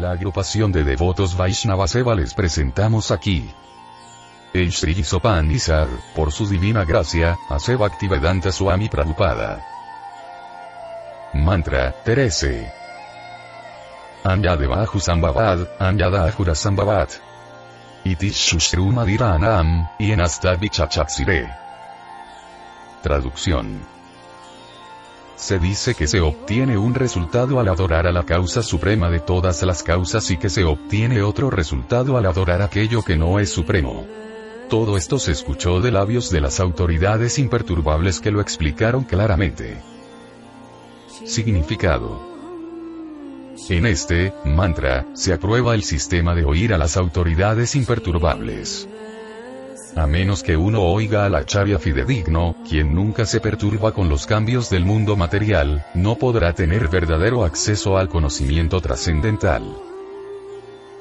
la agrupación de devotos Vaishnavaseva les presentamos aquí. El Sri Sopanisar, por su divina gracia, hace Bhaktivedanta Swami Prabhupada. Mantra, Terese. Anyadeva Sambhavad, Anyada Ahura Sambhavad. Itishushrumadhiranam, y en Traducción. Se dice que se obtiene un resultado al adorar a la causa suprema de todas las causas y que se obtiene otro resultado al adorar aquello que no es supremo. Todo esto se escuchó de labios de las autoridades imperturbables que lo explicaron claramente. Significado. En este mantra, se aprueba el sistema de oír a las autoridades imperturbables. A menos que uno oiga al acharya fidedigno, quien nunca se perturba con los cambios del mundo material, no podrá tener verdadero acceso al conocimiento trascendental.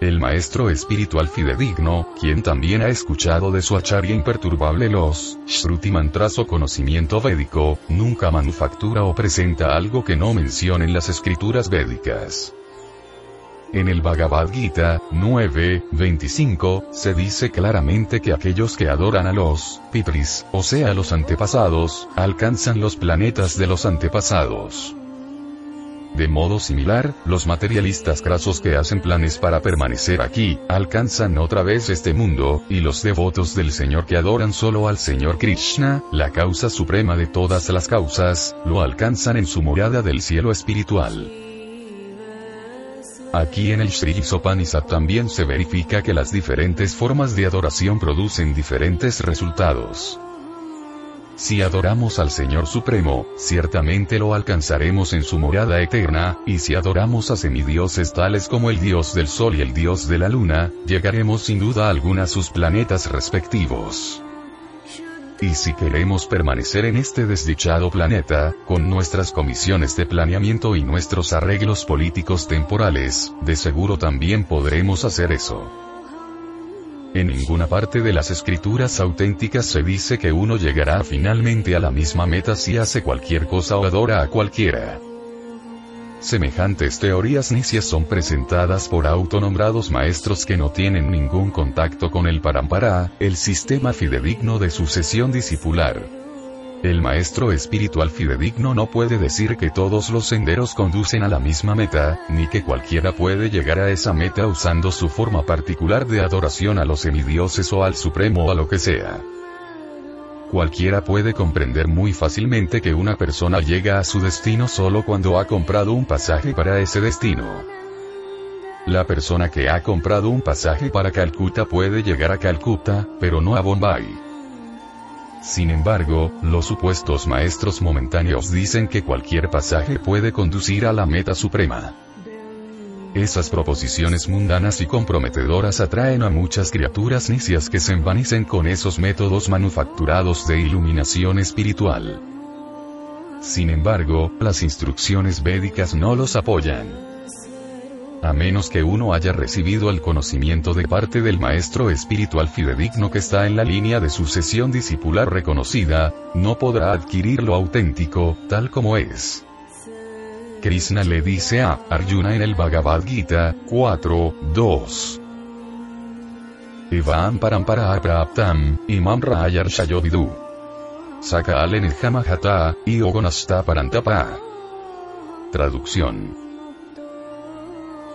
El maestro espiritual fidedigno, quien también ha escuchado de su acharya imperturbable los Shruti mantras o conocimiento védico, nunca manufactura o presenta algo que no mencionen las escrituras védicas. En el Bhagavad Gita 9.25, se dice claramente que aquellos que adoran a los Pitris, o sea los antepasados, alcanzan los planetas de los antepasados. De modo similar, los materialistas grasos que hacen planes para permanecer aquí, alcanzan otra vez este mundo, y los devotos del Señor que adoran solo al Señor Krishna, la causa suprema de todas las causas, lo alcanzan en su morada del cielo espiritual. Aquí en el Sri Sopanisad también se verifica que las diferentes formas de adoración producen diferentes resultados. Si adoramos al Señor Supremo, ciertamente lo alcanzaremos en su morada eterna, y si adoramos a semidioses tales como el Dios del Sol y el Dios de la Luna, llegaremos sin duda alguna a sus planetas respectivos. Y si queremos permanecer en este desdichado planeta, con nuestras comisiones de planeamiento y nuestros arreglos políticos temporales, de seguro también podremos hacer eso. En ninguna parte de las escrituras auténticas se dice que uno llegará finalmente a la misma meta si hace cualquier cosa o adora a cualquiera. Semejantes teorías nicias son presentadas por autonombrados maestros que no tienen ningún contacto con el parampara, el sistema fidedigno de sucesión discipular. El maestro espiritual fidedigno no puede decir que todos los senderos conducen a la misma meta, ni que cualquiera puede llegar a esa meta usando su forma particular de adoración a los semidioses o al supremo o a lo que sea. Cualquiera puede comprender muy fácilmente que una persona llega a su destino solo cuando ha comprado un pasaje para ese destino. La persona que ha comprado un pasaje para Calcuta puede llegar a Calcuta, pero no a Bombay. Sin embargo, los supuestos maestros momentáneos dicen que cualquier pasaje puede conducir a la meta suprema. Esas proposiciones mundanas y comprometedoras atraen a muchas criaturas necias que se envanecen con esos métodos manufacturados de iluminación espiritual. Sin embargo, las instrucciones védicas no los apoyan. A menos que uno haya recibido el conocimiento de parte del maestro espiritual fidedigno que está en la línea de sucesión discipular reconocida, no podrá adquirir lo auténtico, tal como es. Krishna le dice a Arjuna en el Bhagavad Gita 4.2. Evam parampara apraptam, imam rayar shayovidu. Saka alen hamahata, y ogonasta parantapa. Traducción.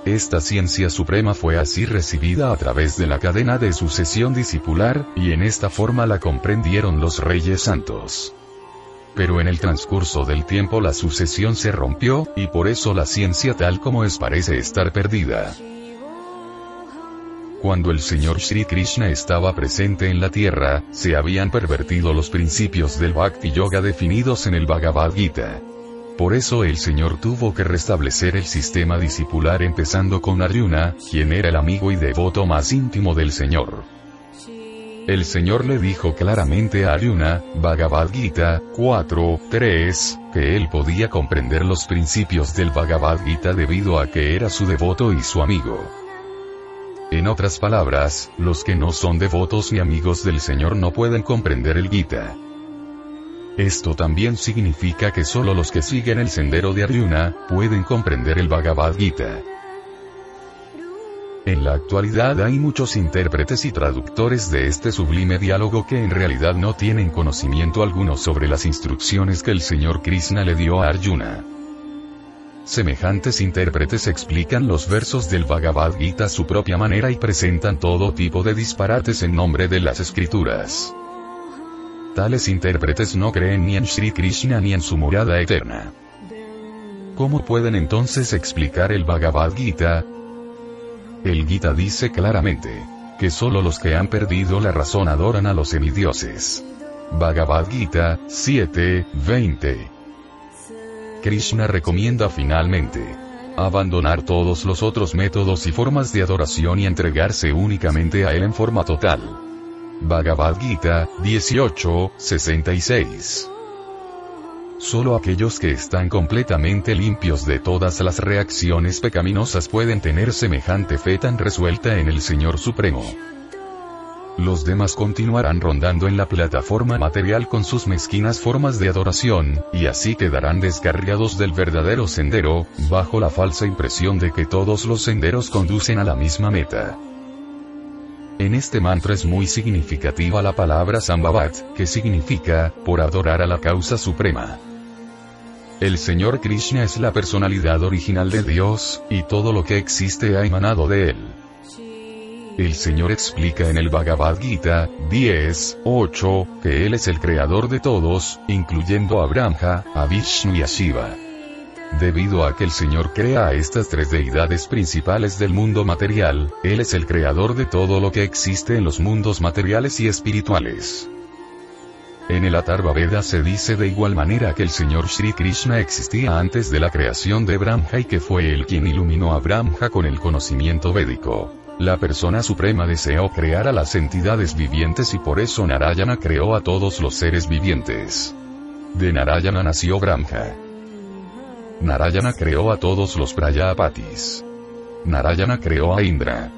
Esta ciencia suprema fue así recibida a través de la cadena de sucesión discipular, y en esta forma la comprendieron los reyes santos pero en el transcurso del tiempo la sucesión se rompió, y por eso la ciencia tal como es parece estar perdida. Cuando el Señor Sri Krishna estaba presente en la tierra, se habían pervertido los principios del Bhakti Yoga definidos en el Bhagavad Gita. Por eso el Señor tuvo que restablecer el sistema discipular empezando con Arjuna, quien era el amigo y devoto más íntimo del Señor. El Señor le dijo claramente a Arjuna, Bhagavad Gita 4.3, que él podía comprender los principios del Bhagavad Gita debido a que era su devoto y su amigo. En otras palabras, los que no son devotos ni amigos del Señor no pueden comprender el Gita. Esto también significa que solo los que siguen el sendero de Arjuna, pueden comprender el Bhagavad Gita. En la actualidad hay muchos intérpretes y traductores de este sublime diálogo que en realidad no tienen conocimiento alguno sobre las instrucciones que el señor Krishna le dio a Arjuna. Semejantes intérpretes explican los versos del Bhagavad Gita a su propia manera y presentan todo tipo de disparates en nombre de las escrituras. Tales intérpretes no creen ni en Sri Krishna ni en su morada eterna. ¿Cómo pueden entonces explicar el Bhagavad Gita? El Gita dice claramente, que solo los que han perdido la razón adoran a los semidioses. Bhagavad Gita, 7, 20. Krishna recomienda finalmente, abandonar todos los otros métodos y formas de adoración y entregarse únicamente a él en forma total. Bhagavad Gita, 18, 66. Solo aquellos que están completamente limpios de todas las reacciones pecaminosas pueden tener semejante fe tan resuelta en el Señor Supremo. Los demás continuarán rondando en la plataforma material con sus mezquinas formas de adoración, y así quedarán descarriados del verdadero sendero, bajo la falsa impresión de que todos los senderos conducen a la misma meta. En este mantra es muy significativa la palabra Sambhavat, que significa, por adorar a la causa suprema. El Señor Krishna es la personalidad original de Dios, y todo lo que existe ha emanado de él. El Señor explica en el Bhagavad Gita, 10, 8, que Él es el creador de todos, incluyendo a Brahma, a Vishnu y a Shiva. Debido a que el Señor crea a estas tres deidades principales del mundo material, Él es el creador de todo lo que existe en los mundos materiales y espirituales. En el Atharva Veda se dice de igual manera que el Señor Sri Krishna existía antes de la creación de Brahma y que fue él quien iluminó a Brahma con el conocimiento védico. La persona suprema deseó crear a las entidades vivientes y por eso Narayana creó a todos los seres vivientes. De Narayana nació Brahma. Narayana creó a todos los Prayapatis. Narayana creó a Indra.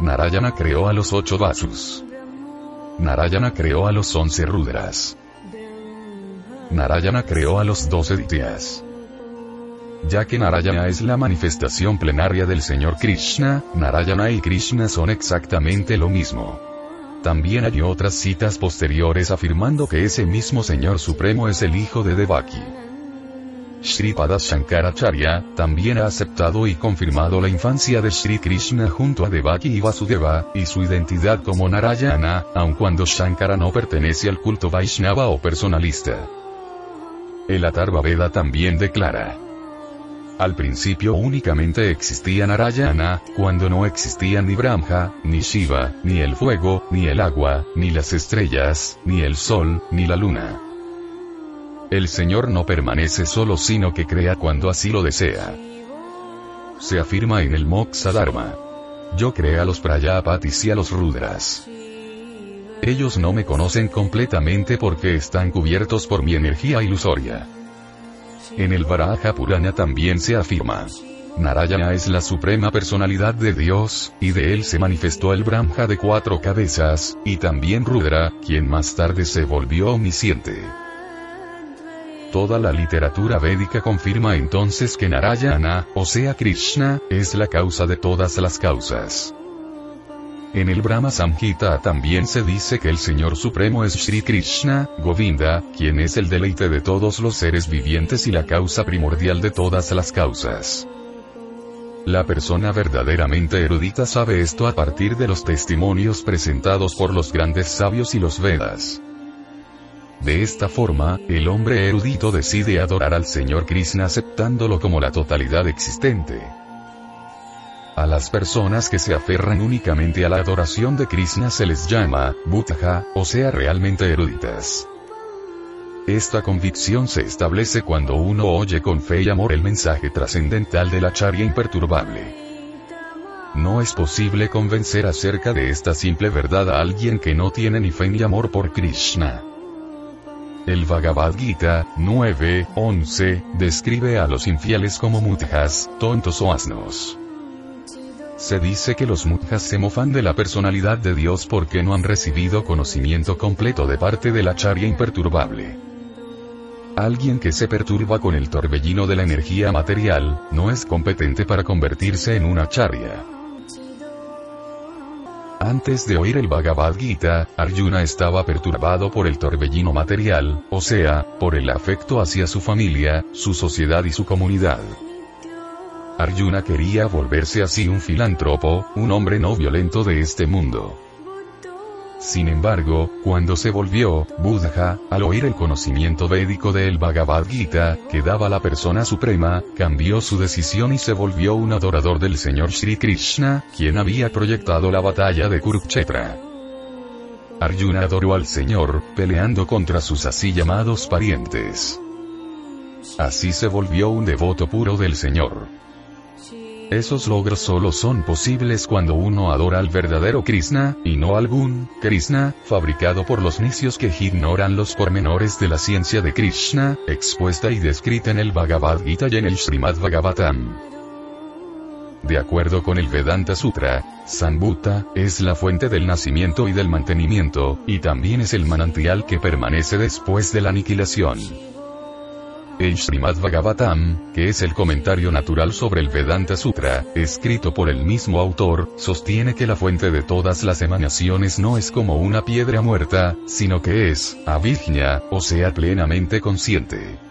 Narayana creó a los ocho Vasus. Narayana creó a los once Rudras. Narayana creó a los doce Dityas. Ya que Narayana es la manifestación plenaria del Señor Krishna, Narayana y Krishna son exactamente lo mismo. También hay otras citas posteriores afirmando que ese mismo Señor Supremo es el hijo de Devaki. Sripada Shankaracharya, también ha aceptado y confirmado la infancia de Sri Krishna junto a Devaki y Vasudeva, y su identidad como Narayana, aun cuando Shankara no pertenece al culto Vaishnava o personalista. El Atharva Veda también declara. Al principio únicamente existía Narayana, cuando no existían ni Brahma, ni Shiva, ni el fuego, ni el agua, ni las estrellas, ni el sol, ni la luna. El Señor no permanece solo sino que crea cuando así lo desea. Se afirma en el Moksha Dharma. Yo creé a los Prayapatis y a los Rudras. Ellos no me conocen completamente porque están cubiertos por mi energía ilusoria. En el Varaha Purana también se afirma. Narayana es la suprema personalidad de Dios, y de él se manifestó el Brahma de cuatro cabezas, y también Rudra, quien más tarde se volvió omnisciente. Toda la literatura védica confirma entonces que Narayana, o sea Krishna, es la causa de todas las causas. En el Brahma Samhita también se dice que el Señor Supremo es Sri Krishna, Govinda, quien es el deleite de todos los seres vivientes y la causa primordial de todas las causas. La persona verdaderamente erudita sabe esto a partir de los testimonios presentados por los grandes sabios y los Vedas. De esta forma, el hombre erudito decide adorar al Señor Krishna aceptándolo como la totalidad existente. A las personas que se aferran únicamente a la adoración de Krishna se les llama, Buddha, o sea realmente eruditas. Esta convicción se establece cuando uno oye con fe y amor el mensaje trascendental de la charya imperturbable. No es posible convencer acerca de esta simple verdad a alguien que no tiene ni fe ni amor por Krishna. El Bhagavad Gita, 9, 11, describe a los infieles como mudjas, tontos o asnos. Se dice que los mudjas se mofan de la personalidad de Dios porque no han recibido conocimiento completo de parte de la charya imperturbable. Alguien que se perturba con el torbellino de la energía material, no es competente para convertirse en una charya. Antes de oír el Bhagavad Gita, Arjuna estaba perturbado por el torbellino material, o sea, por el afecto hacia su familia, su sociedad y su comunidad. Arjuna quería volverse así un filántropo, un hombre no violento de este mundo. Sin embargo, cuando se volvió Buddha, al oír el conocimiento védico del Bhagavad Gita, que daba la persona suprema, cambió su decisión y se volvió un adorador del Señor Sri Krishna, quien había proyectado la batalla de Kurukshetra. Arjuna adoró al Señor, peleando contra sus así llamados parientes. Así se volvió un devoto puro del Señor. Esos logros solo son posibles cuando uno adora al verdadero Krishna, y no algún Krishna, fabricado por los nicios que ignoran los pormenores de la ciencia de Krishna, expuesta y descrita en el Bhagavad Gita y en el Srimad Bhagavatam. De acuerdo con el Vedanta Sutra, Sambhuta, es la fuente del nacimiento y del mantenimiento, y también es el manantial que permanece después de la aniquilación. El Srimad Bhagavatam, que es el comentario natural sobre el Vedanta Sutra, escrito por el mismo autor, sostiene que la fuente de todas las emanaciones no es como una piedra muerta, sino que es, avijña, o sea plenamente consciente.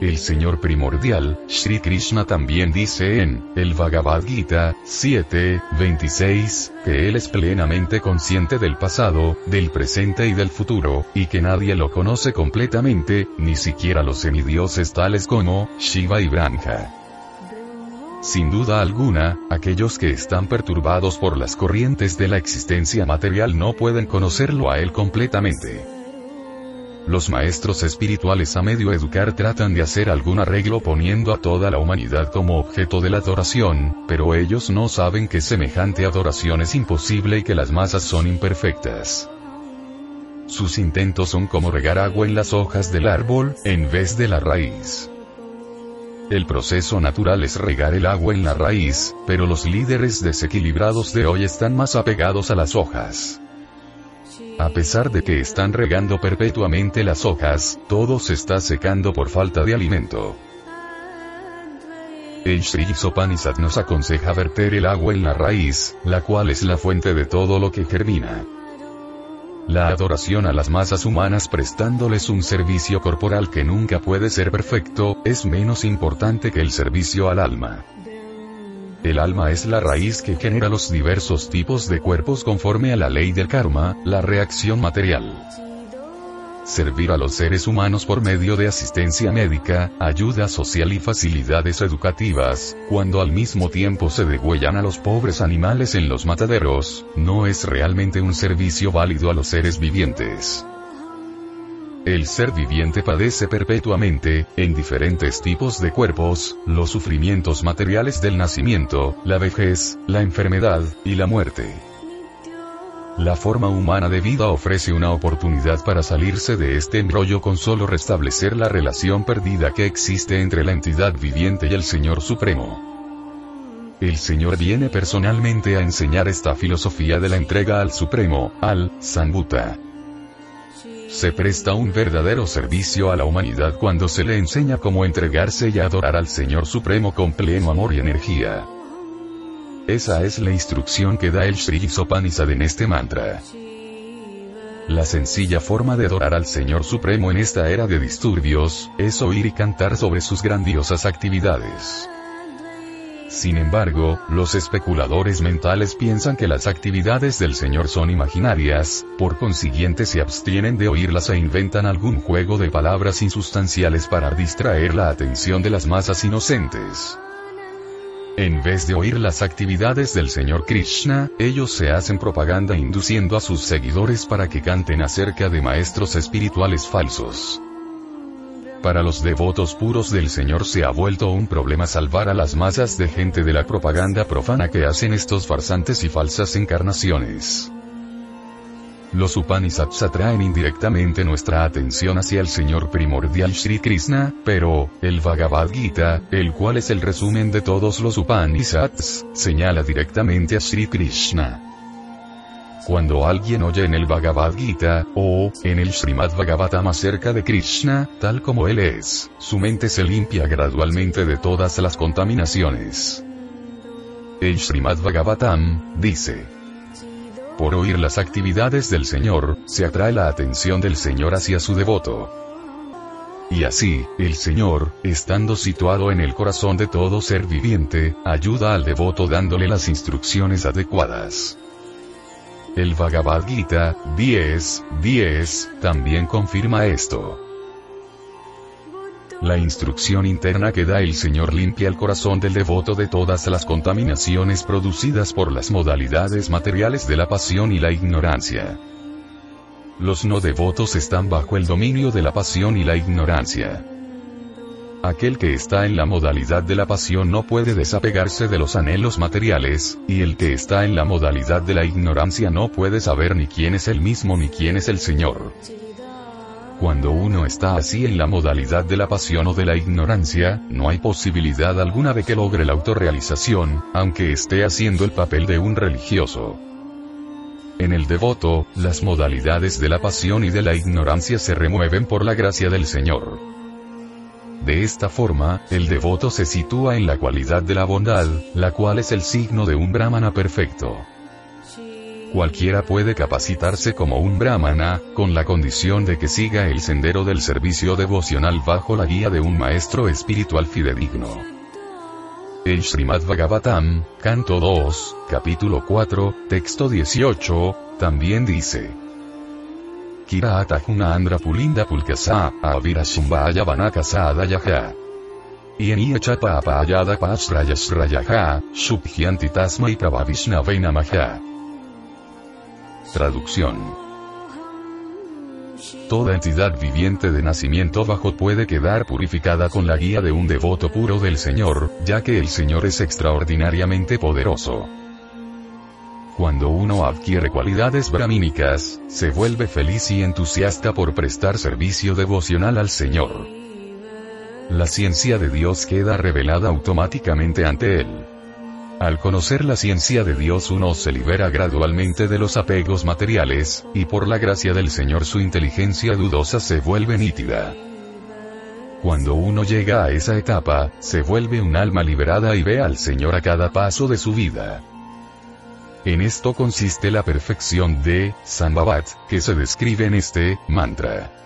El Señor primordial, Sri Krishna también dice en el Bhagavad Gita 7, 26, que Él es plenamente consciente del pasado, del presente y del futuro, y que nadie lo conoce completamente, ni siquiera los semidioses tales como Shiva y Brahma. Sin duda alguna, aquellos que están perturbados por las corrientes de la existencia material no pueden conocerlo a Él completamente. Los maestros espirituales a medio educar tratan de hacer algún arreglo poniendo a toda la humanidad como objeto de la adoración, pero ellos no saben que semejante adoración es imposible y que las masas son imperfectas. Sus intentos son como regar agua en las hojas del árbol, en vez de la raíz. El proceso natural es regar el agua en la raíz, pero los líderes desequilibrados de hoy están más apegados a las hojas. A pesar de que están regando perpetuamente las hojas, todo se está secando por falta de alimento. El Sri Sopanisat nos aconseja verter el agua en la raíz, la cual es la fuente de todo lo que germina. La adoración a las masas humanas prestándoles un servicio corporal que nunca puede ser perfecto, es menos importante que el servicio al alma. El alma es la raíz que genera los diversos tipos de cuerpos conforme a la ley del karma, la reacción material. Servir a los seres humanos por medio de asistencia médica, ayuda social y facilidades educativas, cuando al mismo tiempo se degüellan a los pobres animales en los mataderos, no es realmente un servicio válido a los seres vivientes. El ser viviente padece perpetuamente, en diferentes tipos de cuerpos, los sufrimientos materiales del nacimiento, la vejez, la enfermedad, y la muerte. La forma humana de vida ofrece una oportunidad para salirse de este embrollo con solo restablecer la relación perdida que existe entre la entidad viviente y el Señor Supremo. El Señor viene personalmente a enseñar esta filosofía de la entrega al Supremo, al Sambhuta se presta un verdadero servicio a la humanidad cuando se le enseña cómo entregarse y adorar al Señor Supremo con pleno amor y energía. Esa es la instrucción que da el Sri Sopanishad en este mantra. La sencilla forma de adorar al Señor Supremo en esta era de disturbios, es oír y cantar sobre sus grandiosas actividades. Sin embargo, los especuladores mentales piensan que las actividades del Señor son imaginarias, por consiguiente se abstienen de oírlas e inventan algún juego de palabras insustanciales para distraer la atención de las masas inocentes. En vez de oír las actividades del Señor Krishna, ellos se hacen propaganda induciendo a sus seguidores para que canten acerca de maestros espirituales falsos para los devotos puros del Señor se ha vuelto un problema salvar a las masas de gente de la propaganda profana que hacen estos farsantes y falsas encarnaciones. Los Upanishads atraen indirectamente nuestra atención hacia el Señor primordial Sri Krishna, pero, el Bhagavad Gita, el cual es el resumen de todos los Upanishads, señala directamente a Sri Krishna. Cuando alguien oye en el Bhagavad Gita, o, en el Srimad Bhagavatam acerca de Krishna, tal como él es, su mente se limpia gradualmente de todas las contaminaciones. El Srimad Bhagavatam, dice, por oír las actividades del Señor, se atrae la atención del Señor hacia su devoto. Y así, el Señor, estando situado en el corazón de todo ser viviente, ayuda al devoto dándole las instrucciones adecuadas. El Bhagavad Gita, 10, 10, también confirma esto. La instrucción interna que da el Señor limpia el corazón del devoto de todas las contaminaciones producidas por las modalidades materiales de la pasión y la ignorancia. Los no devotos están bajo el dominio de la pasión y la ignorancia. Aquel que está en la modalidad de la pasión no puede desapegarse de los anhelos materiales, y el que está en la modalidad de la ignorancia no puede saber ni quién es el mismo ni quién es el Señor. Cuando uno está así en la modalidad de la pasión o de la ignorancia, no hay posibilidad alguna de que logre la autorrealización, aunque esté haciendo el papel de un religioso. En el devoto, las modalidades de la pasión y de la ignorancia se remueven por la gracia del Señor. De esta forma, el devoto se sitúa en la cualidad de la bondad, la cual es el signo de un brahmana perfecto. Cualquiera puede capacitarse como un brahmana, con la condición de que siga el sendero del servicio devocional bajo la guía de un maestro espiritual fidedigno. El Srimad Bhagavatam, canto 2, capítulo 4, texto 18, también dice. Kira atajuna andra pulinda pulkasa, avira sumbaya vanakasa adayaha. Ienia chapa apayada subhyanti tasma y prabhavishna maha. Traducción. Toda entidad viviente de nacimiento bajo puede quedar purificada con la guía de un devoto puro del Señor, ya que el Señor es extraordinariamente poderoso. Cuando uno adquiere cualidades brahmínicas, se vuelve feliz y entusiasta por prestar servicio devocional al Señor. La ciencia de Dios queda revelada automáticamente ante él. Al conocer la ciencia de Dios uno se libera gradualmente de los apegos materiales, y por la gracia del Señor su inteligencia dudosa se vuelve nítida. Cuando uno llega a esa etapa, se vuelve un alma liberada y ve al Señor a cada paso de su vida. En esto consiste la perfección de Sambhavat, que se describe en este mantra.